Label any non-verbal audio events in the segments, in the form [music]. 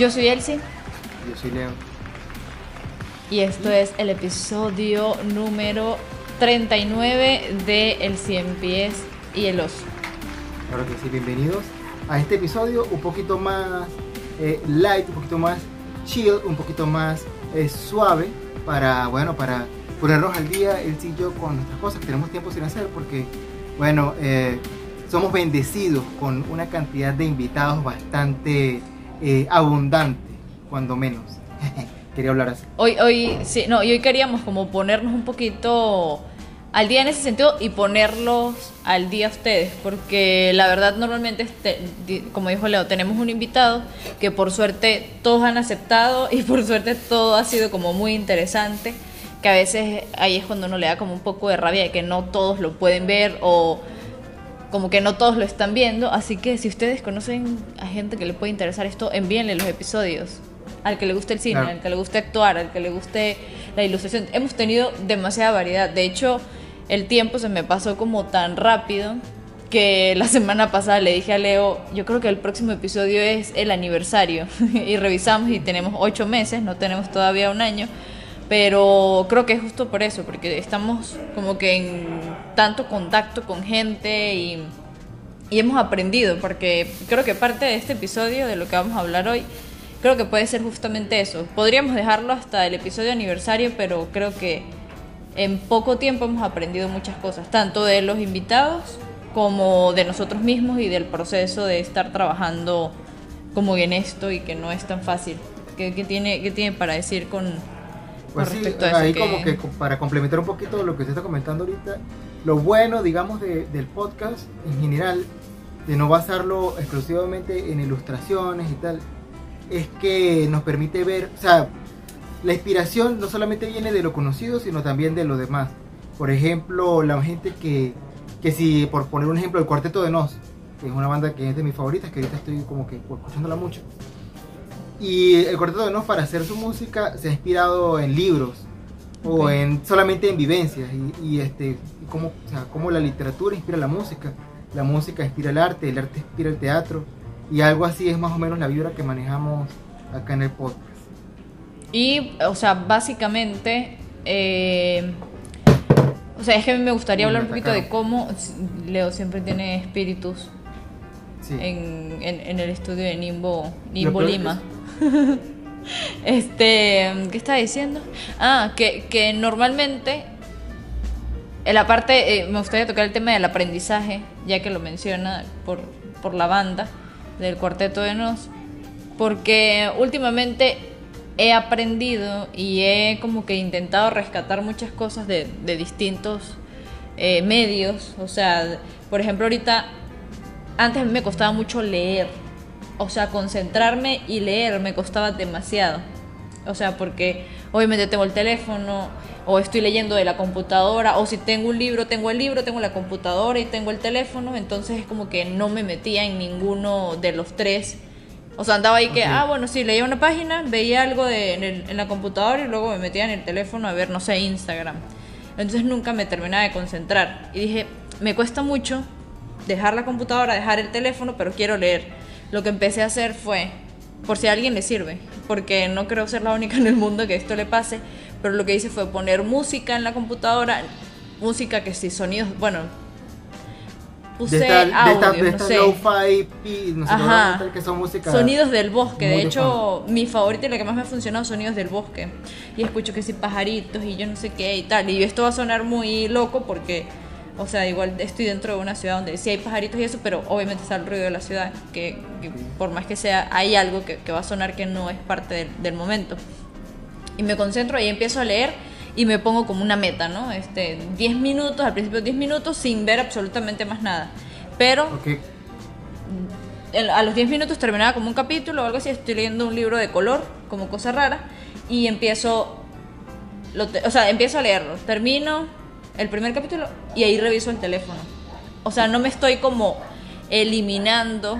Yo soy Elsie Yo soy Leo. y esto es el episodio número 39 de El Cien Pies y el Oso. Claro que sí, bienvenidos a este episodio un poquito más eh, light, un poquito más chill, un poquito más eh, suave para, bueno, para ponernos al día el y yo con nuestras cosas que tenemos tiempo sin hacer porque, bueno, eh, somos bendecidos con una cantidad de invitados bastante eh, abundante, cuando menos. [laughs] Quería hablar así. Hoy, hoy, sí, no, y hoy queríamos como ponernos un poquito al día en ese sentido y ponerlos al día a ustedes, porque la verdad normalmente, este, como dijo Leo, tenemos un invitado que por suerte todos han aceptado y por suerte todo ha sido como muy interesante, que a veces ahí es cuando uno le da como un poco de rabia de que no todos lo pueden ver o como que no todos lo están viendo, así que si ustedes conocen a gente que le puede interesar esto, envíenle los episodios. Al que le guste el cine, Claro. al que le guste actuar, al que le guste la ilustración. Hemos tenido demasiada variedad. De hecho, el tiempo se me pasó como tan rápido que la [laughs] semana pasada le dije a Leo, yo creo que el próximo episodio es el aniversario. [laughs] y revisamos y tenemos ocho meses, no tenemos todavía un año. Pero creo que es justo por eso, porque estamos como que en tanto contacto con gente y, hemos aprendido, porque creo que parte de este episodio, de lo que vamos a hablar hoy, creo que puede ser justamente eso. Podríamos dejarlo hasta el episodio aniversario, pero creo que en poco tiempo hemos aprendido muchas cosas, tanto de los invitados como de nosotros mismos y del proceso de estar trabajando como en esto y que no es tan fácil. ¿Qué, qué tiene, qué tiene para decir con, Pues sí, ahí que- como que para complementar un poquito lo que usted está comentando ahorita, lo bueno, digamos, de- del podcast en general, de no basarlo exclusivamente en ilustraciones y tal, es que nos permite ver, o sea, la inspiración no solamente viene de lo conocido, sino también de lo demás. Por ejemplo, la gente que, que si, por poner un ejemplo, el Cuarteto de Nos, que es una banda que es de mis favoritas, que ahorita estoy como que escuchándola mucho. Y el Cuarteto de Nos para hacer su música se ha inspirado en libros o en solamente en vivencias y, y, este cómo, o sea, cómo la literatura inspira la música, la música inspira el arte, el arte inspira el teatro y algo así es más o menos la vibra que manejamos acá en el podcast. Y, o sea, básicamente, eh, o sea, es que a mí me gustaría hablar un poquito de cómo Leo siempre tiene espíritus Sí. en, en- en el estudio de Nimbo, Nimbo Lima. [laughs] este, ¿qué estaba diciendo? Ah, que, que normalmente, en la parte, eh, me gustaría tocar el tema del aprendizaje, ya que lo menciona por, por la banda del Cuarteto de Nos, porque últimamente he aprendido y he como que intentado rescatar muchas cosas de, de distintos eh, medios, o sea, por ejemplo ahorita antes me costaba mucho leer. O sea, concentrarme y leer me costaba demasiado. O sea, porque obviamente tengo el teléfono o estoy leyendo de la computadora o si tengo un libro, tengo el libro, tengo la computadora y tengo el teléfono, entonces es como que no me metía en ninguno de los tres. O sea, andaba ahí que, ah, bueno, sí, leía una página, veía algo de, en, el- en la computadora y luego me metía en el teléfono a ver, no sé, Instagram. Entonces nunca me terminaba de concentrar. Y dije, me cuesta mucho dejar la computadora, dejar el teléfono, pero quiero leer. Lo que empecé a hacer fue, por si a alguien le sirve, porque no creo ser la única en el mundo que esto le pase, pero lo que hice fue poner música en la computadora, música que sí, sonidos, bueno, puse de esta, de audio, esta, de no esta sé. lo-fi, pi- no sé, Ajá. que son música. Sonidos del bosque, de de hecho, mi favorita y la que más me ha funcionado, sonidos del bosque. Y escucho que sí, pajaritos y yo no sé qué y tal. Y esto va a sonar muy loco porque, o sea, igual estoy dentro de una ciudad donde sí hay pajaritos y eso, pero obviamente está el ruido de la ciudad, que, que por más que sea, hay algo que, que va a sonar que no es parte del, del momento. Y me concentro y empiezo a leer y me pongo como una meta, ¿no? Este, 10 minutos, al principio 10 minutos sin ver absolutamente más nada. Pero Ok, el- a los 10 minutos terminaba como un capítulo o algo así, estoy leyendo un libro de color, como cosa rara, y empiezo, lo o sea, empiezo a leerlo, termino el primer capítulo y ahí reviso el teléfono. O sea, no me estoy como eliminando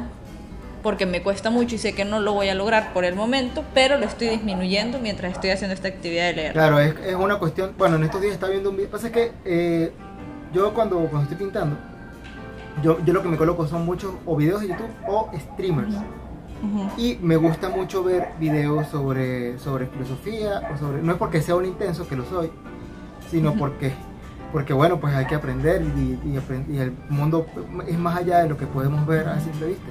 porque me cuesta mucho y sé que no lo voy a lograr por el momento, pero lo estoy disminuyendo mientras estoy haciendo esta actividad de leer. Claro, es, es una cuestión. Bueno, en estos días estaba viendo un video. Pasa que eh, yo cuando, cuando estoy pintando, yo, yo lo que me coloco son muchos o videos de YouTube o streamers. Y me gusta mucho ver videos sobre, sobre filosofía, o sobre, no es porque sea un intenso, que lo soy, sino porque, porque bueno, pues hay que aprender y, y, el mundo es más allá de lo que podemos ver a simple vista.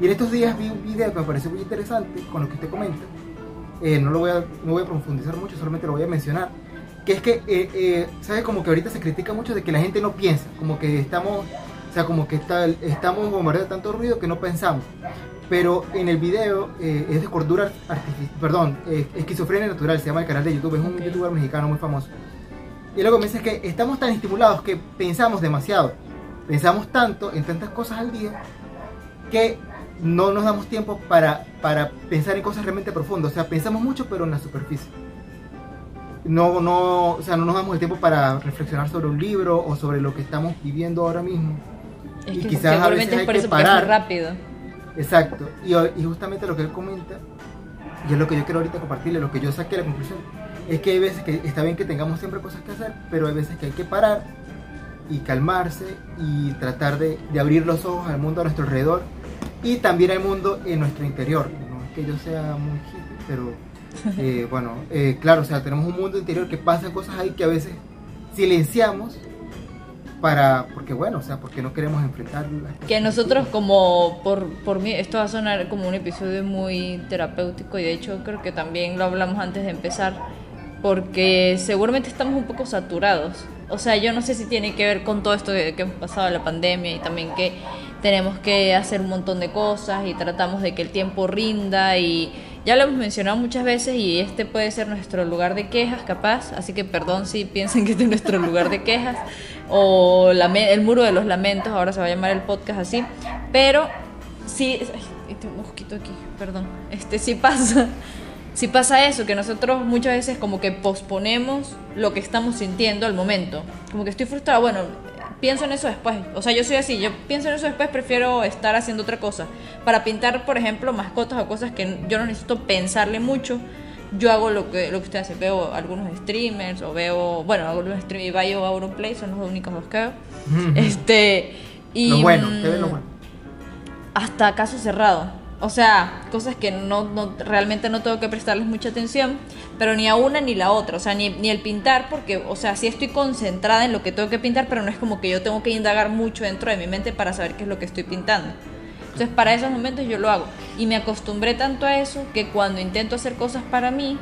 Y en estos días vi un video que me pareció muy interesante con lo que usted comenta. Eh, no lo voy a, no voy a profundizar mucho, solamente lo voy a mencionar. Que es que, eh, eh, ¿sabes? Como que ahorita se critica mucho de que la gente no piensa, como que estamos, o sea, como que está, estamos bombardeados de tanto ruido que no pensamos pero en el video eh, es de cordura artificial, perdón, esquizofrenia natural, se llama el canal de YouTube, es un youtuber mexicano muy famoso. Y luego me dice que estamos tan estimulados que pensamos demasiado, pensamos tanto en tantas cosas al día que no nos damos tiempo para, para pensar en cosas realmente profundas, o sea, pensamos mucho pero en la superficie. No, no, o sea, no nos damos el tiempo para reflexionar sobre un libro o sobre lo que estamos viviendo ahora mismo. y quizás a veces hay que parar rápido Exacto. Y, y, justamente lo que él comenta, y es lo que yo quiero ahorita compartirle, lo que yo saqué la conclusión, es que hay veces que está bien que tengamos siempre cosas que hacer, pero hay veces que hay que parar y calmarse y tratar de, de abrir los ojos al mundo a nuestro alrededor y también al mundo en nuestro interior. No es que yo sea muy hippie, pero [laughs] eh, bueno, eh, claro, o sea, tenemos un mundo interior que pasan cosas ahí que a veces silenciamos para porque bueno o sea porque no queremos enfrentar que nosotros como por por mí esto va a sonar como un episodio muy terapéutico y de hecho creo que también lo hablamos antes de empezar porque seguramente estamos un poco saturados. O sea yo no sé si tiene que ver con todo esto que, que hemos pasado la pandemia y también que tenemos que hacer un montón de cosas y tratamos de que el tiempo rinda y ya lo hemos mencionado muchas veces y este puede ser nuestro lugar de quejas capaz, así que perdón si piensen que este es nuestro lugar de quejas o el muro de los lamentos, ahora se va a llamar el podcast así, pero sí, este mosquito aquí, perdón, este sí pasa, sí pasa eso, que nosotros muchas veces como que posponemos lo que estamos sintiendo al momento, como que estoy frustrada, bueno, pienso en eso después. O sea, yo soy así, yo pienso en eso después, prefiero estar haciendo otra cosa. Para pintar, por ejemplo, mascotas o cosas que yo no necesito pensarle mucho, yo hago lo que, lo que usted hace. Veo algunos streamers o veo, bueno, algunos streamers, y Bayo o Play son los únicos los que veo. Este, y. Lo bueno, te lo bueno. Hasta caso cerrado. O sea, cosas que no, no, realmente no tengo que prestarles mucha atención, pero ni a una ni la otra. O sea, ni, ni el pintar, porque, o sea, sí estoy concentrada en lo que tengo que pintar, pero no es como que yo tengo que indagar mucho dentro de mi mente para saber qué es lo que estoy pintando. Entonces, para esos momentos yo lo hago. Y me acostumbré tanto a eso que cuando intento hacer cosas para mí,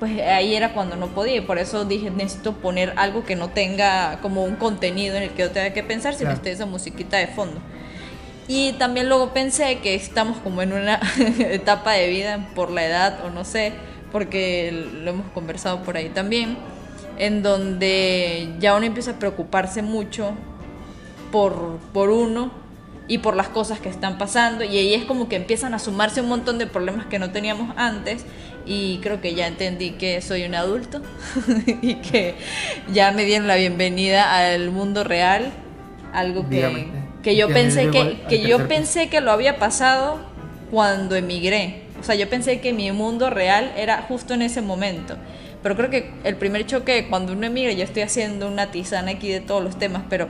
pues ahí era cuando no podía. Y por eso dije, necesito poner algo que no tenga como un contenido en el que yo tenga que pensar, sino esté esa musiquita de fondo. Y también luego pensé que estamos como en una [laughs] etapa de vida por la edad o no sé, porque lo hemos conversado por ahí también, en donde ya uno empieza a preocuparse mucho por, por uno y por las cosas que están pasando. Y ahí es como que empiezan a sumarse un montón de problemas que no teníamos antes. Y creo que ya entendí que soy un adulto [laughs] y que ya me dieron la bienvenida al mundo real, algo que que yo pensé que, que yo pensé que lo había pasado cuando emigré. O sea, yo pensé que mi mundo real era justo en ese momento. Pero creo que el primer choque cuando uno emigra, yo estoy haciendo una tisana aquí de todos los temas, pero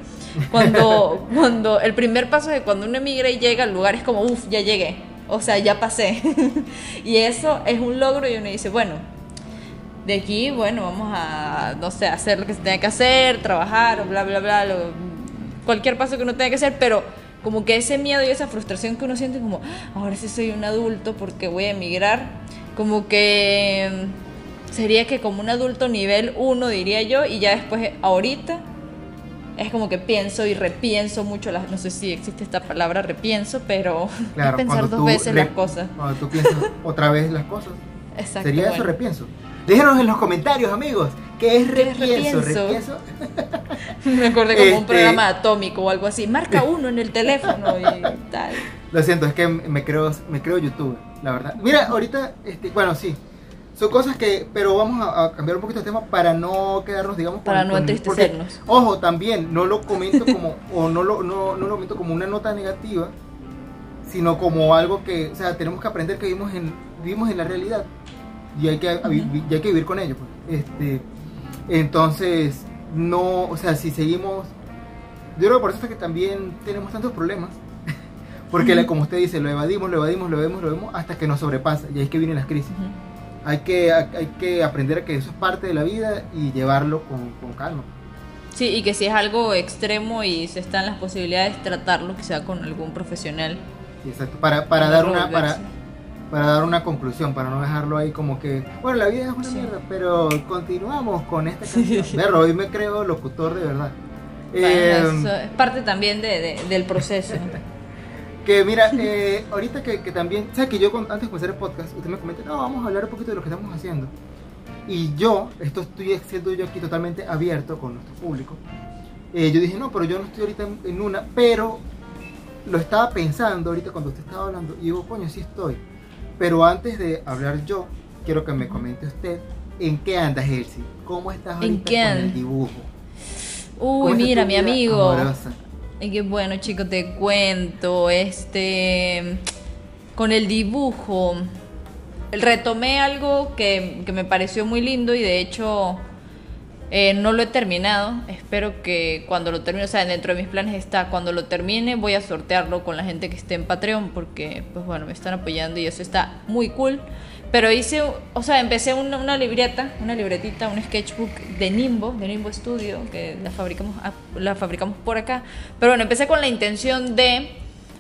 cuando, [laughs] cuando el primer paso de cuando uno emigra y llega al lugar es como, uff, ya llegué. O sea, ya pasé. [laughs] y eso es un logro y uno dice, bueno, de aquí, bueno, vamos a, no sé, hacer lo que se tenga que hacer, trabajar, bla, bla, bla, lo, cualquier paso que uno tenga que hacer, pero como que ese miedo y esa frustración que uno siente como, ah, ahora sí soy un adulto porque voy a emigrar, como que mm, sería que como un adulto nivel 1 diría yo, y ya después ahorita es como que pienso y repienso mucho las, no sé si existe esta palabra repienso, pero [laughs] claro, pensar dos veces las cosas. Cuando tú piensas [laughs] otra vez las cosas. Exacto, Sería eso repienso. Déjenos en los comentarios, amigos, ¿qué es repienso? ¿Repienso? [laughs] [laughs] Me acordé como un este, programa atómico o algo así. Marca [laughs] uno en el teléfono y tal. Lo siento, es que me creo, me creo YouTube, la verdad. Mira, ahorita, este, bueno, sí. Son cosas que, pero vamos a, cambiar un poquito de tema para no quedarnos, digamos, para no entristecernos. ojo, también no lo comento como, [laughs] o no lo, no, no lo comento como una nota negativa, sino como algo que, o sea, tenemos que aprender que vivimos en, vivimos en la realidad y hay que, hay que vivir con ello. Pues. Este, entonces, no, o sea, si seguimos, yo creo que por eso es que también tenemos tantos problemas, [laughs] Porque como usted dice, lo evadimos, lo evadimos, lo evadimos, lo evadimos hasta que nos sobrepasa. Y ahí es que vienen las crisis. Hay que, hay que aprender a que eso es parte de la vida y llevarlo con, con calma. Sí, y que si es algo extremo y se están las posibilidades, tratarlo quizá con algún profesional. Sí, Exacto. Para, para dar una, para. Para dar una conclusión, para no dejarlo ahí como que, bueno, la vida es una Sí. mierda, pero continuamos con esta canción. [laughs] Verlo, hoy me creo locutor de verdad. Eh, Bueno, eso es parte también de- de- del proceso. [laughs] que mira, eh, ahorita que, que también, ¿sabes que yo antes de comenzar el podcast, usted me comenta, no, vamos a hablar un poquito de lo que estamos haciendo. Y yo, esto estoy siendo yo aquí totalmente abierto con nuestro público. eh, yo dije, no, pero yo no estoy ahorita en, en una, pero lo estaba pensando ahorita cuando usted estaba hablando y digo, coño, sí estoy. Pero antes de hablar yo, quiero que me comente usted en qué andas, Elsie. ¿Cómo estás ¿En ahorita con el dibujo? ¿Cómo Uy, mira, mi amigo. amorosa? Y qué bueno, chicos, te cuento. Este. Con el dibujo. Retomé algo que, que me pareció muy lindo y de hecho eh, no lo he terminado. Espero que cuando lo termine, o sea, dentro de mis planes está, cuando lo termine voy a sortearlo con la gente que esté en Patreon porque, pues bueno, me están apoyando y eso está muy cool. Pero hice, o sea, empecé una, libreta, una libretita, un sketchbook de Nimbo, de Nimbo Studio, que la fabricamos, la fabricamos por acá. Pero bueno, empecé con la intención de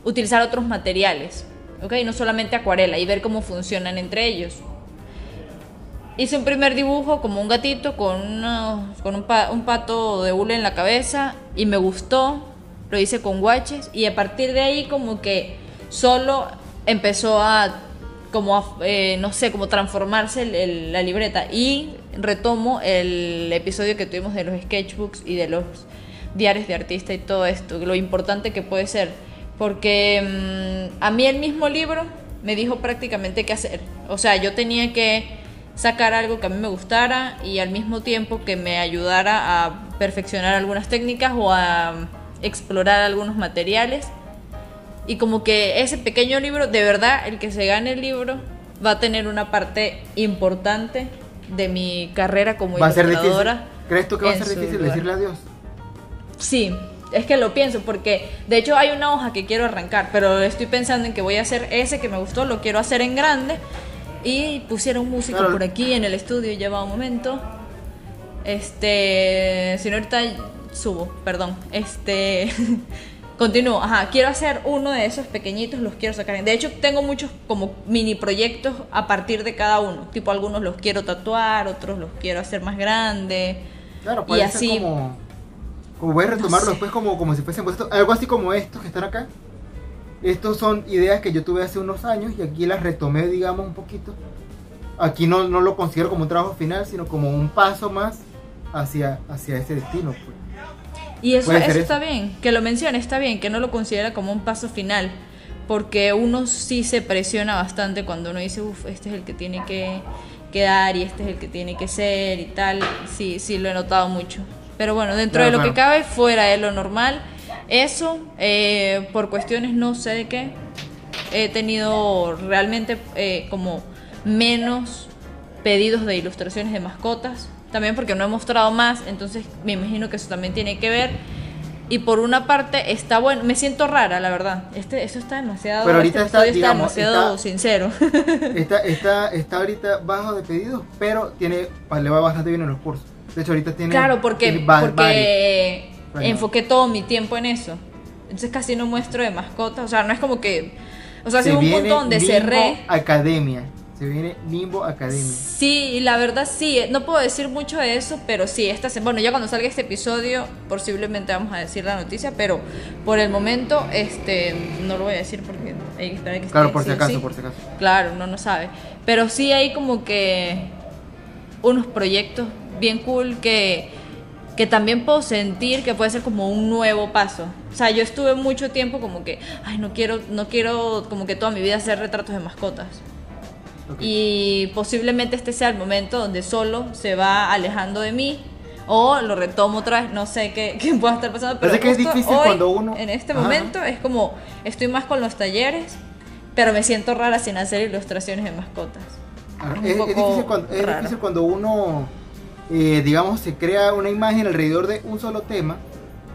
utilizar otros materiales, ¿ok? No solamente acuarela y ver cómo funcionan entre ellos. Hice un primer dibujo como un gatito con, unos- con un, pa- un pato de hule en la cabeza y me gustó. Lo hice con guaches y a partir de ahí como que solo empezó a como eh, no sé, como transformarse la libreta y retomo el episodio que tuvimos de los sketchbooks y de los diarios de artista y todo esto, lo importante que puede ser, porque mm, a mí el mismo libro me dijo prácticamente qué hacer, o sea, yo tenía que sacar algo que a mí me gustara y al mismo tiempo que me ayudara a perfeccionar algunas técnicas o a explorar algunos materiales y como que ese pequeño libro, de verdad, el que se gane el libro va a tener una parte importante de mi carrera como ¿Va a ser. ¿Crees tú que va a ser difícil lugar. decirle adiós? Sí, es que lo pienso porque de hecho hay una hoja que quiero arrancar, pero estoy pensando en que voy a hacer ese que me gustó, lo quiero hacer en grande y pusieron música Claro. por aquí en el estudio, lleva un momento. Este, si no ahorita subo, perdón. Este, [laughs] continúo. Ajá, quiero hacer uno de esos pequeñitos, los quiero sacar. De hecho, tengo muchos como mini proyectos a partir de cada uno. Tipo, algunos los quiero tatuar, otros los quiero hacer más grandes. Claro, Y puede así- ser como. Como voy a retomarlo sé. después como, como si fuesen. Algo así como estos que están acá. Estos son ideas que yo tuve hace unos años y aquí las retomé, digamos, un poquito. Aquí no, no lo considero como un trabajo final, sino como un paso más hacia, hacia ese destino. Pues. Y eso, eso eso. está bien, que lo mencione, está bien, que no lo considera como un paso final, porque uno sí se presiona bastante cuando uno dice, uff, este es el que tiene que, que dar y este es el que tiene que ser y tal. Sí, sí, lo he notado mucho. Pero bueno, dentro Claro, de lo que claro. cabe, fuera de lo normal, eso, eh, por cuestiones no sé de qué, he tenido realmente eh, como menos pedidos de ilustraciones de mascotas. También porque no he mostrado más, entonces me imagino que eso también tiene que ver. Y por una parte está bueno, me siento rara, la verdad. Este, eso está demasiado, Pero ahorita este está, digamos, demasiado está- sincero. [laughs] Está, está, está ahorita bajo de pedidos, pero tiene, le va bastante bien en los cursos. De hecho, ahorita tiene. claro, porque, tiene porque Bueno. enfoqué todo mi tiempo en eso. Entonces casi no muestro de mascotas. O sea, no es como que. O sea, Se un punto donde cerré. Academia. Se viene Nimbo Academia. Sí, la verdad sí, no puedo decir mucho de eso, pero sí, esta bueno, ya cuando salga este episodio posiblemente vamos a decir la noticia, pero por el momento este no lo voy a decir porque hay que esperar que Claro, esté por si sí acaso, sí. por si acaso. Claro, no no sabe, pero sí hay como que unos proyectos bien cool que que también puedo sentir que puede ser como un nuevo paso. O sea, yo estuve mucho tiempo como que, ay, no quiero no quiero como que toda mi vida hacer retratos de mascotas. Ok. Y posiblemente este sea el momento donde solo se va alejando de mí o lo retomo otra vez, no sé qué, qué pueda estar pasando, pero Parece que es difícil hoy, cuando uno- en este Ajá. momento es como estoy más con los talleres, pero me siento rara sin hacer ilustraciones de mascotas. Ah, Es, es difícil cuando, es difícil cuando uno, eh, digamos, se crea una imagen alrededor de un solo tema.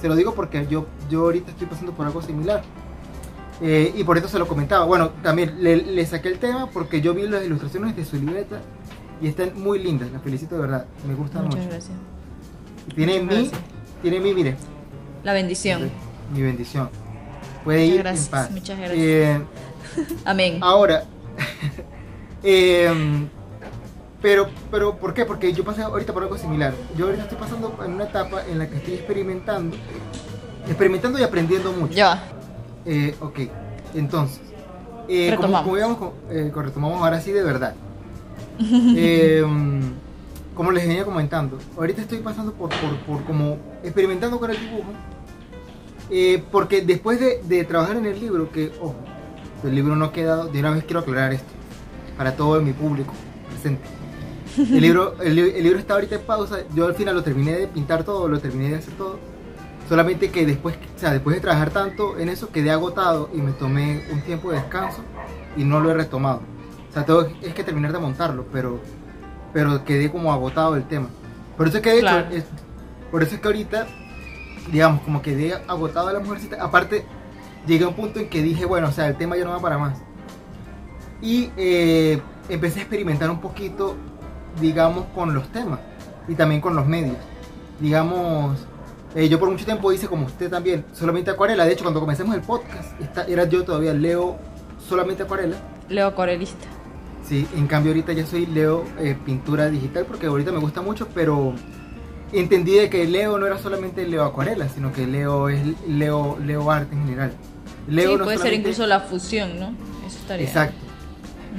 Se lo digo porque yo, yo ahorita estoy pasando por algo similar. Eh, y por eso se lo comentaba. Bueno, también le, le, saqué el tema porque yo vi las ilustraciones de su libreta y están muy lindas. Las felicito de verdad. Me gustan mucho. Muchas gracias. Tiene mi, tiene mi, mire. La bendición. Mi bendición. Puede ir gracias, en paz. Muchas gracias. Eh, [laughs] Amén. Ahora, [laughs] eh, pero, pero, ¿por qué? Porque yo pasé ahorita por algo similar. Yo ahorita estoy pasando en una etapa en la que estoy experimentando, experimentando y aprendiendo mucho. Ya. Eh, ok, entonces, eh, retomamos. Como, como eh, retomamos ahora sí de verdad. [laughs] eh, como les venía comentando, ahorita estoy pasando por, por, por como experimentando con el dibujo. Eh, porque después de, de, trabajar en el libro, que, ojo, el libro no ha quedado, de una vez quiero aclarar esto, para todo mi público presente. El libro, el, el, libro está ahorita en pausa, yo al final lo terminé de pintar todo, lo terminé de hacer todo. Solamente que después, o sea, después de trabajar tanto en eso, quedé agotado y me tomé un tiempo de descanso y no lo he retomado. O sea, todo es que terminar de montarlo, pero pero quedé como agotado del tema. Por eso es que de hecho, es, por eso es que ahorita, digamos, como quedé agotado de la mujercita. Aparte, llegué a un punto en que dije, bueno, o sea, el tema ya no va para más. Y eh, empecé a experimentar un poquito, digamos, con los temas y también con los medios. Digamos, eh, yo por mucho tiempo hice como usted también, solamente acuarela. De hecho, cuando comencemos el podcast, esta, era yo todavía leo solamente acuarela. Leo acuarelista. Sí, en cambio ahorita ya soy Leo eh, pintura digital porque ahorita me gusta mucho, pero entendí de que Leo no era solamente Leo acuarela, sino que Leo es Leo, Leo arte en general. Leo sí, puede ser incluso la fusión, ¿no? Eso estaría. Exacto.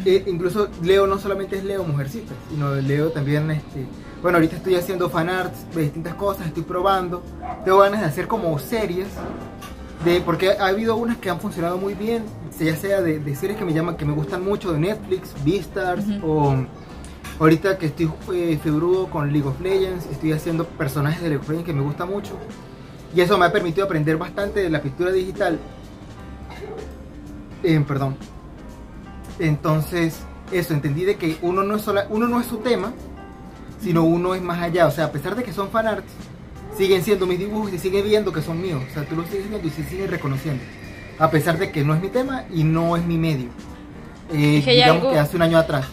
Eh, incluso Leo no solamente es Leo mujercita, sino Leo también, este, bueno, ahorita estoy haciendo fanarts de distintas cosas, estoy probando, tengo ganas de hacer como series de, porque ha habido unas que han funcionado muy bien, ya sea de, de series que me llaman, que me gustan mucho, de Netflix, Beastars, o ahorita que estoy eh, februdo con League of Legends, estoy haciendo personajes de League of Legends que me gusta mucho. Y eso me ha permitido aprender bastante de la pintura digital. Eh, perdón. Entonces, eso, entendí de que uno no, es sola, uno no es su tema, sino uno es más allá. O sea, a pesar de que son fanarts, siguen siendo mis dibujos y siguen viendo que son míos. O sea, tú los sigues viendo y se siguen reconociendo. A pesar de que no es mi tema y no es mi medio. Eh, digamos que hace un año atrás.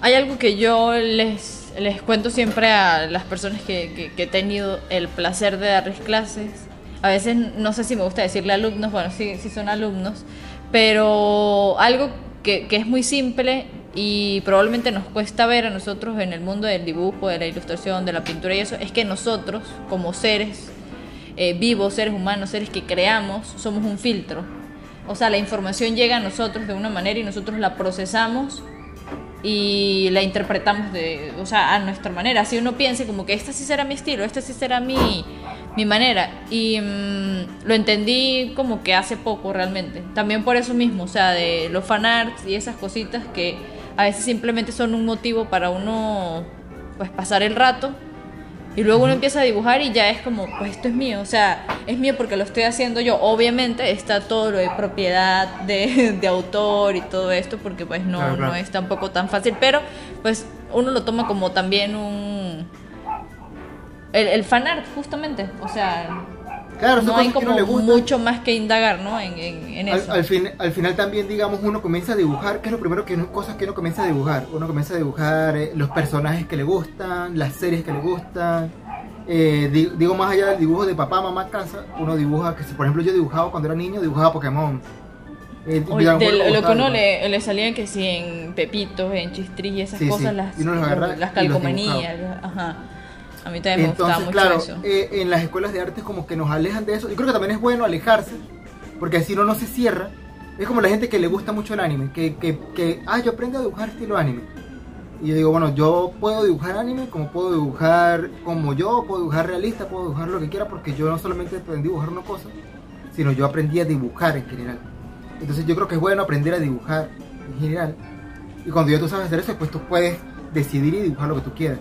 Hay algo que yo les, les cuento siempre a las personas que, que, que he tenido el placer de darles clases. A veces no sé si me gusta decirle alumnos, bueno, sí, sí son alumnos, pero algo que, que es muy simple y probablemente nos cuesta ver a nosotros en el mundo del dibujo, de la ilustración, de la pintura y eso, es que nosotros como seres eh, vivos, seres humanos, seres que creamos, somos un filtro. O sea, la información llega a nosotros de una manera y nosotros la procesamos y la interpretamos de, o sea, a nuestra manera. Si uno piensa como que este sí será mi estilo, este sí será mi, mi manera. Y mm, lo entendí como que hace poco realmente. También por eso mismo, o sea, de los fanarts y esas cositas que a veces simplemente son un motivo para uno pues pasar el rato y luego uno empieza a dibujar y ya es como, pues esto es mío, o sea, es mío porque lo estoy haciendo yo. Obviamente está todo lo de propiedad de, [laughs] de autor y todo esto, porque pues no, no es tampoco tan fácil, pero pues uno lo toma como también un... El, el fanart, justamente, o sea, Claro, no hay como mucho más que indagar, ¿no? En, en, eso. Al, fin, al final también, digamos, uno comienza a dibujar, ¿qué es lo primero que cosas que uno comienza a dibujar? Uno comienza a dibujar eh, los personajes que le gustan, las series que le gustan. Eh, digo, más allá del dibujo de papá, mamá, casa, uno dibuja, que por ejemplo yo dibujaba cuando era niño, dibujaba Pokémon. Eh, lo, que uno le, le salía que si en Pepitos, en Chistris y esas cosas, las, las calcomanías, ajá. A mí también me Entonces, mucho claro, eh, en las escuelas de arte como que nos alejan de eso. Yo creo que también es bueno alejarse, porque así uno no se cierra. Es como la gente que le gusta mucho el anime, que, que, que ah, yo aprendo a dibujar estilo anime. Y yo digo, bueno, yo puedo dibujar anime, como puedo dibujar como yo, puedo dibujar realista, puedo dibujar lo que quiera, porque yo no solamente aprendí a dibujar una cosa, sino yo aprendí a dibujar en general. Entonces yo creo que es bueno aprender a dibujar en general. Y cuando ya tú sabes hacer eso, pues tú puedes decidir y dibujar lo que tú quieras.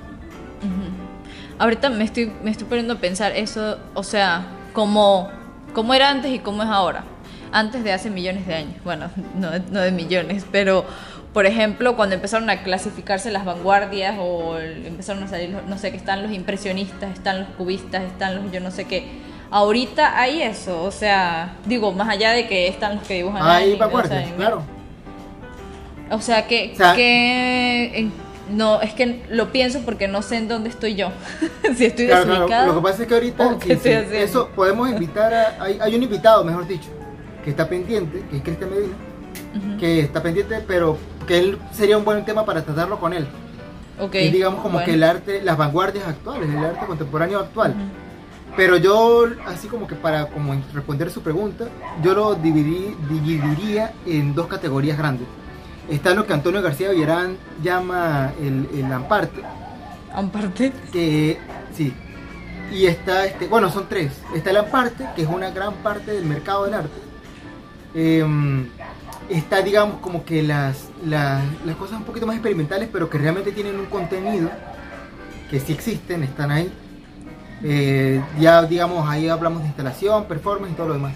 Ahorita me estoy, me estoy poniendo a pensar eso, o sea, como, cómo era antes y cómo es ahora. Antes de hace millones de años. Bueno, [laughs] no, no de millones, pero por ejemplo, cuando empezaron a clasificarse las vanguardias o empezaron a salir, no sé, que están los impresionistas, están los cubistas, están los yo no sé qué. ahorita hay eso, o sea, digo, más allá de que están los que dibujan. Hay anime, o vanguardias, sea, claro. O sea, que, O sea- que en- no, es que lo pienso porque no sé en dónde estoy yo. [laughs] si estoy Claro, claro. desubicada. Lo que pasa es que ahorita ¿O qué sí, sí, eso podemos invitar a hay, hay un invitado, mejor dicho, que está pendiente, que es Cristian Medina, Ujú. que está pendiente, pero que él sería un buen tema para tratarlo con él. Ok, Que es, digamos como bueno. que el arte, las vanguardias actuales, el arte contemporáneo actual. Ujú. Pero yo, así como que para como responder su pregunta, yo lo dividí- dividiría en dos categorías grandes. Está lo que Antonio García Villarán llama el, el amparte, Aparte. que sí. Y está, este, bueno, son tres. Está el amparte, que es una gran parte del mercado del arte. Em, está, digamos, como que las, las, las cosas un poquito más experimentales, pero que realmente tienen un contenido, que sí existen, están ahí. Eh, ya, digamos, ahí hablamos de instalación, performance y todo lo demás.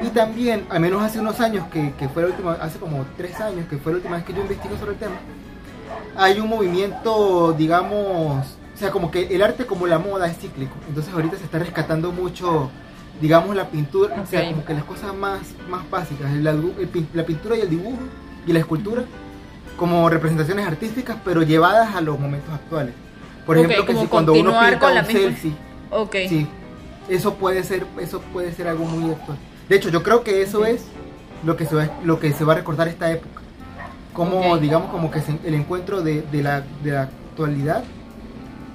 Y también, al menos hace unos años, que, que fue la última, hace como tres años, que fue la última vez que yo investigué sobre el tema, hay un movimiento, digamos, o sea, como que el arte como la moda es cíclico. Entonces ahorita se está rescatando mucho, digamos, la pintura, o sea, como que las cosas más, más básicas, la, el la pintura y el dibujo y la escultura como representaciones artísticas, pero llevadas a los momentos actuales. Por ejemplo, que si cuando uno pinta con un la misma- selfie, Ok. sí, eso puede ser, eso puede ser algo muy actual. De hecho, yo creo que eso es lo que se va, lo que se va a recordar esta época. Como, Ok. digamos, como que se- el encuentro de, de la, de la actualidad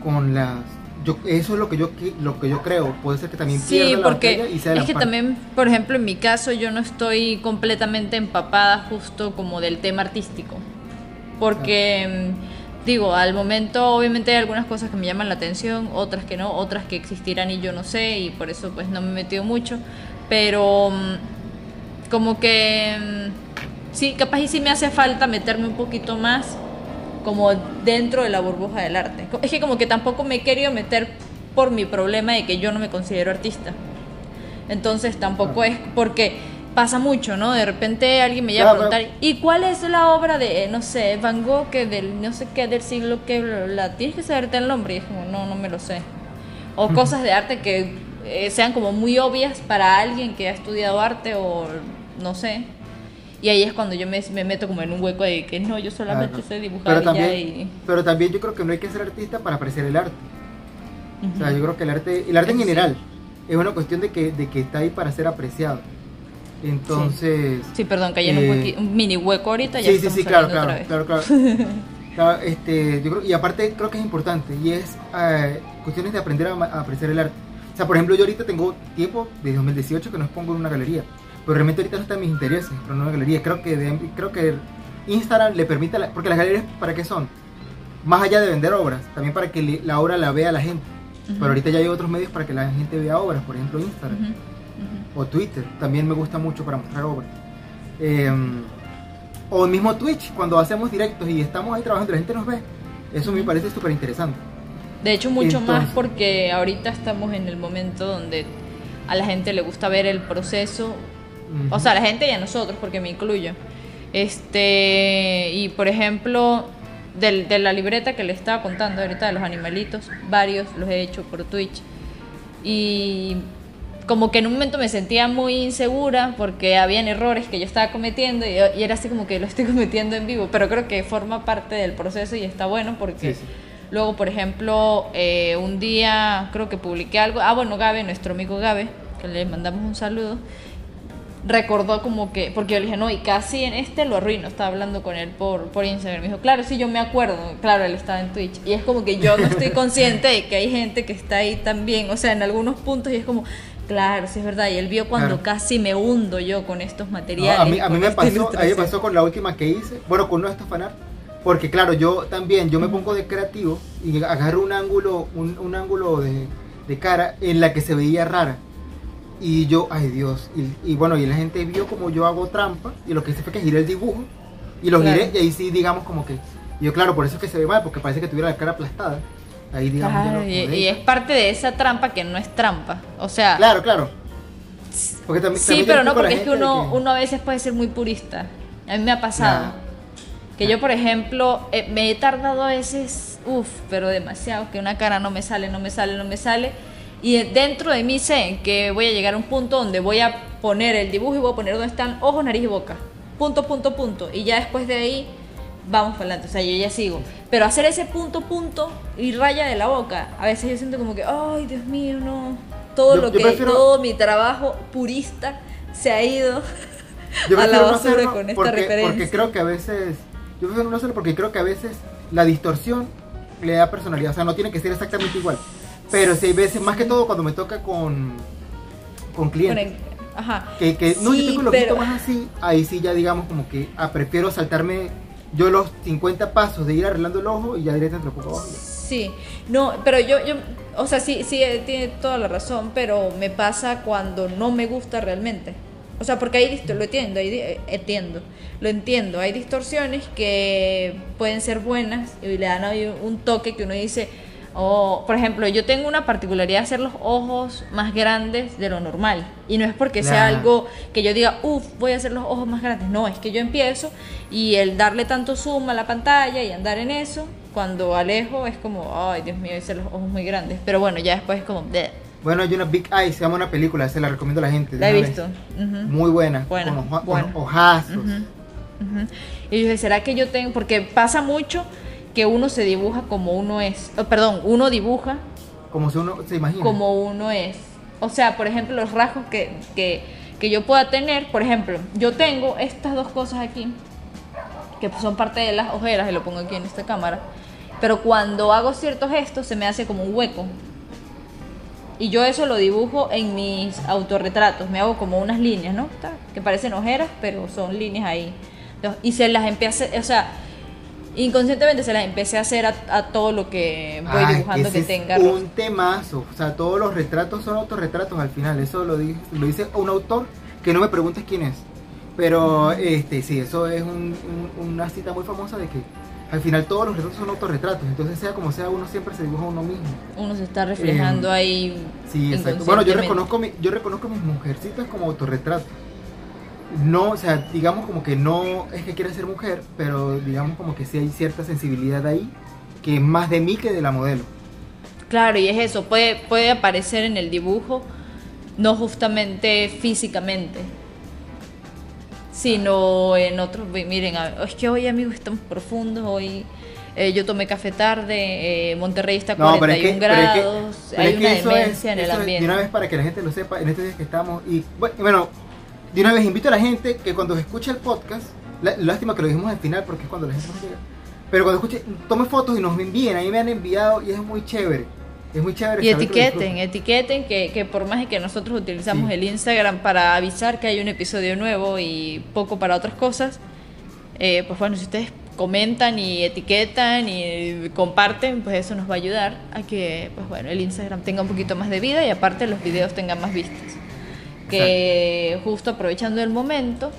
con las... Yo, eso es lo que yo lo que yo creo. Puede ser que también Sí, la porque batalla y sea es la que parte. también, por ejemplo, en mi caso yo no estoy completamente empapada justo como del tema artístico. Porque, digo, al momento obviamente hay algunas cosas que me llaman la atención, otras que no, otras que existirán y yo no sé, y por eso pues no me he metido mucho. Pero mm, como que, mm, sí, capaz y sí me hace falta meterme un poquito más como dentro de la burbuja del arte. Es que como que tampoco me he querido meter por mi problema de que yo no me considero artista. Entonces tampoco es porque pasa mucho, ¿no? De repente alguien me llega a preguntar, ¿y cuál es la obra de, no sé, Van Gogh, que del no sé qué, del siglo que, bla? tienes que saberte el nombre? Y es como, no, no me lo sé. O [laughs] cosas de arte que eh, sean como muy obvias para alguien que ha estudiado arte o no sé. Y ahí es cuando yo me, me meto como en un hueco de que no, yo solamente Claro. sé dibujar pero y ya también, y... pero también yo creo que no hay que ser artista para apreciar el arte. O sea, yo creo que el arte, el arte en Eso sí. general es una cuestión de que, de que está ahí para ser apreciado. Entonces, Sí, perdón, caí en un, Eh, huequi- un mini hueco ahorita. Ya sí, sí, sí, claro, claro, claro, claro. [laughs] Claro, este, yo creo, y aparte creo que es importante y es eh, cuestiones de aprender a, a apreciar el arte. O sea, por ejemplo, yo ahorita tengo tiempo, desde 2018, que no expongo en una galería, pero realmente ahorita no está en mis intereses, pero en una galería. Creo que, de- creo que Instagram le permite, la- porque las galerías, ¿para qué son? Más allá de vender obras, también para que le- la obra la vea la gente. Pero ahorita ya hay otros medios para que la gente vea obras, por ejemplo Instagram o Twitter, también me gusta mucho para mostrar obras. Eh, o el mismo Twitch, cuando hacemos directos y estamos ahí trabajando la gente nos ve, eso me parece súper interesante. De hecho, mucho más Entonces- porque ahorita estamos en el momento donde a la gente le gusta ver el proceso. O sea, a la gente y a nosotros, porque me incluyo. Este, y por ejemplo, del- de la libreta que le estaba contando ahorita de los animalitos, varios los he hecho por Twitch. Y como que en un momento me sentía muy insegura porque habían errores que yo estaba cometiendo y, y era así como que lo estoy [laughs] cometiendo en vivo, pero creo que forma parte del proceso y está bueno porque Sí, sí. Luego, por ejemplo, eh, un día creo que publiqué algo, ah bueno, Gabe, nuestro amigo Gabe, que le mandamos un saludo, recordó como que, porque yo le dije, no, y casi en este lo arruino, estaba hablando con él por, por Instagram, me dijo, claro, sí, yo me acuerdo, claro, él estaba en Twitch, y es como que yo no estoy consciente de que hay gente que está ahí también, o sea, en algunos puntos, y es como, claro, sí es verdad, y él vio cuando Claro. casi me hundo yo con estos No, materiales. a mí, a mí con me esta pasó, a mí me ilustración. pasó con la última que hice, bueno, con fanart, porque claro, yo también, yo me pongo de creativo y agarro un ángulo, un, un ángulo de, de cara en la que se veía rara. Y yo, ay Dios, y, y bueno, y la gente vio como yo hago trampa, y lo que hice fue que giré el dibujo, y lo Claro. giré, y ahí sí, digamos, como que, y yo, claro, por eso es que se ve mal, porque parece que tuviera la cara aplastada. Ahí, digamos, Claro, lo y, acomodé. y es parte de esa trampa que no es trampa, o sea... Claro, claro. Porque también, Sí, también pero no, porque es que uno, uno a veces puede ser muy purista. A mí me ha pasado. Nah. Que yo, por ejemplo, eh, me he tardado a veces, uff, pero demasiado, que una cara no me sale, no me sale, no me sale. Y dentro de mí sé que voy a llegar a un punto donde voy a poner el dibujo y voy a poner donde están ojos, nariz y boca. Punto, punto, punto. Y ya después de ahí vamos para adelante. O sea, yo ya sigo. Pero hacer ese punto, punto y raya de la boca, a veces yo siento como que, ay, Dios mío, no. Todo Yo- lo yo que, prefiero- todo mi trabajo purista se ha ido Yo [laughs] a la no basura con esta porque, referencia. Porque creo que a veces. Yo prefiero no hacerlo porque creo que a veces la distorsión le da personalidad. O sea, no tiene que ser exactamente igual. Pero si hay veces, más que todo cuando me toca con, con clientes. Ajá. Que, que no, yo tengo lo pero- más así, ahí sí ya digamos como que ah, prefiero saltarme yo los 50 pasos de ir arreglando el ojo y ya directamente lo pongo abajo. Sí, no, pero yo, yo, o sea, sí, sí, eh, tiene toda la razón, pero me pasa cuando no me gusta realmente. O sea, porque hay lo entiendo, hay eh, entiendo, lo entiendo. Hay distorsiones que pueden ser buenas y le dan ahí un toque que uno dice, oh, por ejemplo, yo tengo una particularidad de hacer los ojos más grandes de lo normal. Y no es porque sea Claro. algo que yo diga, uff, voy a hacer los ojos más grandes. No, es que yo empiezo y el darle tanto zoom a la pantalla y andar en eso, cuando alejo es como, ay, Dios mío, hice los ojos muy grandes. Pero bueno, ya después es como, "Bleh". Bueno, hay una Big Eye, se llama una película, se la recomiendo a la gente. la he visto. Muy buena. Buena, Con, oja- buena. con ojazos. Ujú, ujú. Y yo dije, ¿será que yo tengo? Porque pasa mucho que uno se dibuja como uno es. Oh, perdón, uno dibuja Como si uno se imagina. como uno es. O sea, por ejemplo, los rasgos que, que, que yo pueda tener, por ejemplo, yo tengo estas dos cosas aquí, que son parte de las ojeras, y lo pongo aquí en esta cámara, pero cuando hago ciertos gestos se me hace como un hueco. Y yo eso lo dibujo en mis autorretratos, me hago como unas líneas, ¿no? Que parecen ojeras, pero son líneas ahí. Y se las empecé, o sea, inconscientemente se las empecé a hacer a, a todo lo que voy Ay, dibujando que es tenga un rostro. temazo. O sea, todos los retratos son autorretratos al final. Eso lo, dice, lo dice un autor que no me preguntes quién es. Pero este sí, eso es un- un- una cita muy famosa de que al final todos los retratos son autorretratos. Entonces, sea como sea, uno siempre se dibuja a uno mismo. uno se está reflejando Em, ahí. Sí, exacto. Bueno, yo reconozco, mi- yo reconozco mis mujercitas como autorretrato. No, o sea, digamos como que no es que quiera ser mujer, pero digamos como que sí hay cierta sensibilidad ahí, que es más de mí que de la modelo. Claro, y es eso, puede, puede aparecer en el dibujo, no justamente físicamente, sino en otros. Miren, es que hoy, amigos, estamos profundos. Hoy eh, yo tomé café tarde, eh, Monterrey está a No, 41 pero es que, pero es que- grados, hay es que una demencia en el ambiente. De una vez para que la gente lo sepa, en estos días que estamos, y bueno, de una vez invito a la gente que cuando escuche el podcast, lá- lástima que lo dijimos al final porque es cuando la gente no llega, pero cuando escuche, tome fotos y nos envíen, ahí me han enviado y es muy chévere, es muy chévere. Y etiqueten, etiqueten que, que por más que nosotros utilizamos Sí. el Instagram para avisar que hay un episodio nuevo y poco para otras cosas, eh, pues bueno, si ustedes comentan y etiquetan y comparten, pues eso nos va a ayudar a que, pues bueno, el Instagram tenga un poquito más de vida y aparte los videos tengan más vistas. Que justo aprovechando el momento,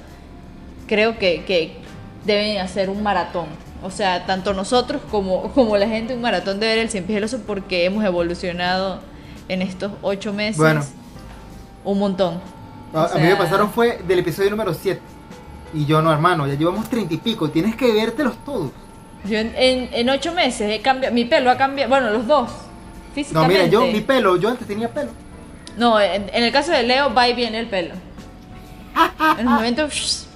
creo que, que deben hacer un maratón. O sea, tanto nosotros como, [laughs] como la gente, un maratón de ver el Cien Pies del Oso porque hemos evolucionado en estos ocho meses Bueno. un montón. A, O a mí me pasaron fue del episodio número 7 y yo no, hermano, ya llevamos 30 y pico, tienes que vértelos todos. Yo en, en, en ocho meses he cambiado, mi pelo ha cambiado, bueno, los dos, No, físicamente. mira, yo, mi pelo, yo antes tenía pelo. No, en, en el caso de Leo va y viene el pelo. En un momento [laughs]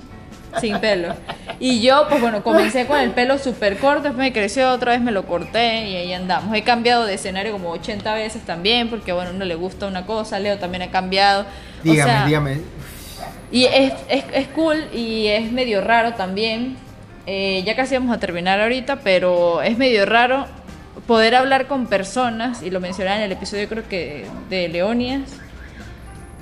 sin pelo. Y yo, pues bueno, comencé con el pelo súper corto, después me creció, otra vez me lo corté y ahí andamos. He cambiado de escenario como 80 veces también, porque bueno, uno le gusta una cosa, Leo también ha cambiado. O Dígame, sea, dígame. Y es, es, es cool y es medio raro también. Eh, ya casi vamos a terminar ahorita, pero es medio raro poder hablar con personas, y lo mencionaba en el episodio creo que de Leonias,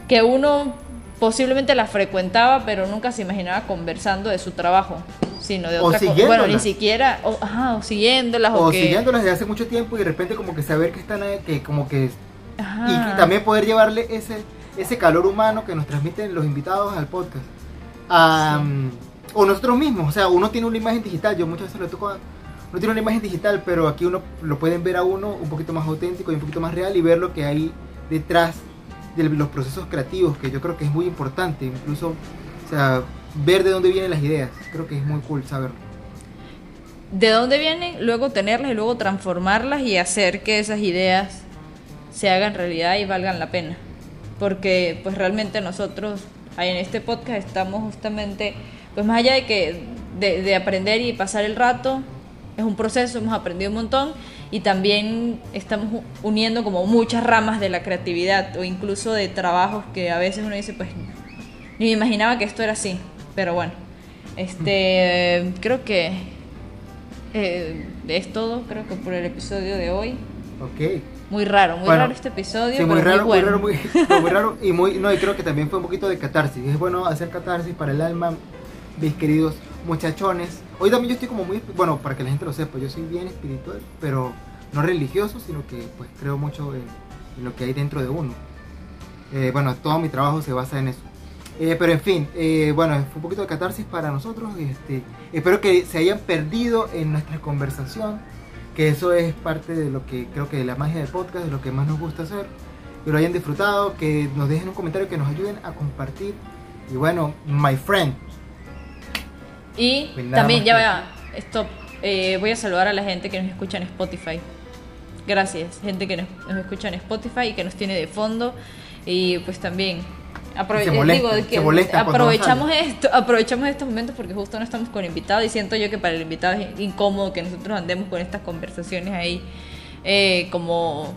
que uno posiblemente la frecuentaba, pero nunca se imaginaba conversando de su trabajo, sino de otra cosa. Bueno, ni siquiera, o, ajá, o siguiéndolas, o, O que... siguiéndolas desde hace mucho tiempo y de repente como que saber que están ahí, que como que... Ajá. Y también poder llevarle ese, ese calor humano que nos transmiten los invitados al podcast. A, O nosotros mismos, o sea, uno tiene una imagen digital, yo muchas veces lo toco, uno tiene una imagen digital, pero aquí uno lo pueden ver a uno un poquito más auténtico y un poquito más real y ver lo que hay detrás de los procesos creativos, que yo creo que es muy importante, incluso, o sea, ver de dónde vienen las ideas, creo que es muy cool saberlo. de dónde vienen, luego tenerlas y luego transformarlas y hacer que esas ideas se hagan realidad y valgan la pena. Porque pues realmente nosotros en este podcast estamos justamente, pues más allá de que de, de aprender y pasar el rato, es un proceso, hemos aprendido un montón y también estamos uniendo como muchas ramas de la creatividad o incluso de trabajos que a veces uno dice, pues ni me imaginaba que esto era así, pero bueno, este, creo que eh, es todo, creo que por el episodio de hoy. Ok. Muy raro, muy raro este episodio. Sí, muy raro, muy, raro, muy, [laughs] muy raro y muy, no, y creo que también fue un poquito de catarsis. Es bueno hacer catarsis para el alma, mis queridos muchachones. Hoy también yo estoy como muy, bueno, para que la gente lo sepa, yo soy bien espiritual, pero no religioso, sino que pues creo mucho en, lo que hay dentro de uno. Eh, bueno, todo mi trabajo se basa en eso. Eh, pero en fin, eh, bueno, fue un poquito de catarsis para nosotros. Este, espero que se hayan perdido en nuestra conversación, que eso es parte de lo que creo que la magia del podcast, de lo que más nos gusta hacer. Que lo hayan disfrutado, que nos dejen un comentario, que nos ayuden a compartir. Y bueno, my friend, y pues también, ya vea, esto, eh, voy a saludar a la gente que nos escucha en Spotify. Gracias, gente que nos, escucha en Spotify y que nos tiene de fondo. Y pues también aprovechamos esto, aprovechamos estos momentos porque justo no estamos con invitados y siento yo que para el invitado es incómodo que nosotros andemos con estas conversaciones ahí eh, como,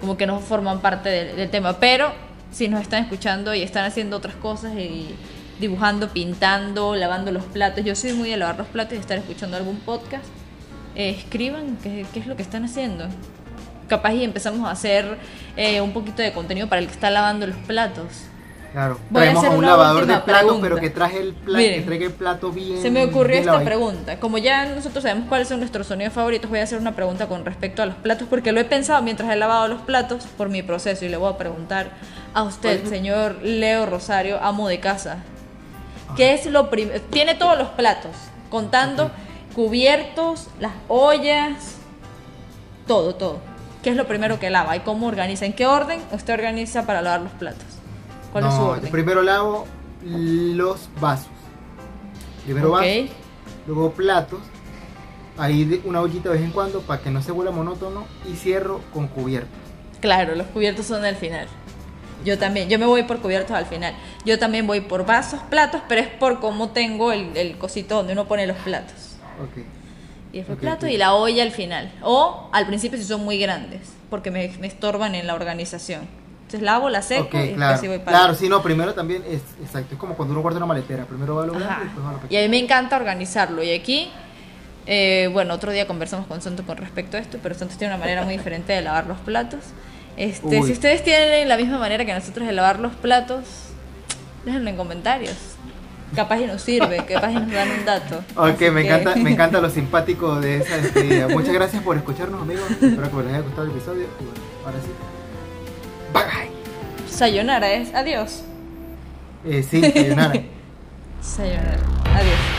como que no forman parte del tema. Pero si nos están escuchando y están haciendo otras cosas y dibujando, pintando, lavando los platos. Yo soy muy de lavar los platos y estar escuchando algún podcast. Eh, escriban qué, es lo que están haciendo. Capaz y empezamos a hacer eh, un poquito de contenido para el que está lavando los platos. Claro, traemos a, un lavador de platos, pero que traje el plato, que traiga el plato bien. Se me ocurrió esta pregunta. Como ya nosotros sabemos cuáles son nuestros sonidos favoritos, voy a hacer una pregunta con respecto a los platos, porque lo he pensado mientras he lavado los platos por mi proceso y le voy a preguntar a usted, señor Leo Rosario, amo de casa. ¿Qué es lo primero? Tiene todos los platos, contando cubiertos, las ollas, todo, todo. ¿Qué es lo primero que lava y cómo organiza? ¿En qué orden usted organiza para lavar los platos? ¿Cuál es su orden? Primero lavo los vasos. Primero vasos, luego platos. Ahí una ollita de vez en cuando para que no se vuelva monótono y cierro con cubiertos. Claro, los cubiertos son al final. Yo también, yo me voy por cubiertos al final. Yo también voy por vasos, platos, pero es por cómo tengo el, el cosito donde uno pone los platos. Ok. Y el plato y la olla al final. O al principio si son muy grandes, porque me, me estorban en la organización. Entonces lavo, la seco y claro. voy para Claro, sí, no, primero también es exacto, es como cuando uno guarda una maletera, primero va a lo grande y después va a lo pequeño. Y a mí me encanta organizarlo y aquí eh, bueno, otro día conversamos con Santo con respecto a esto, pero Santos tiene una manera muy diferente de lavar los platos. Este, si ustedes tienen la misma manera que nosotros de lavar los platos, déjenlo en comentarios. Capaz y nos sirve, [laughs] capaz y nos dan un dato. Ok, me, encanta, me [laughs] encanta lo simpático de esa despedida. Muchas gracias por escucharnos, amigos. Espero que les haya gustado el episodio. ahora sí. Bye bye. Sayonara es adiós. Eh, sí, sayonara. [laughs] sayonara. Adiós.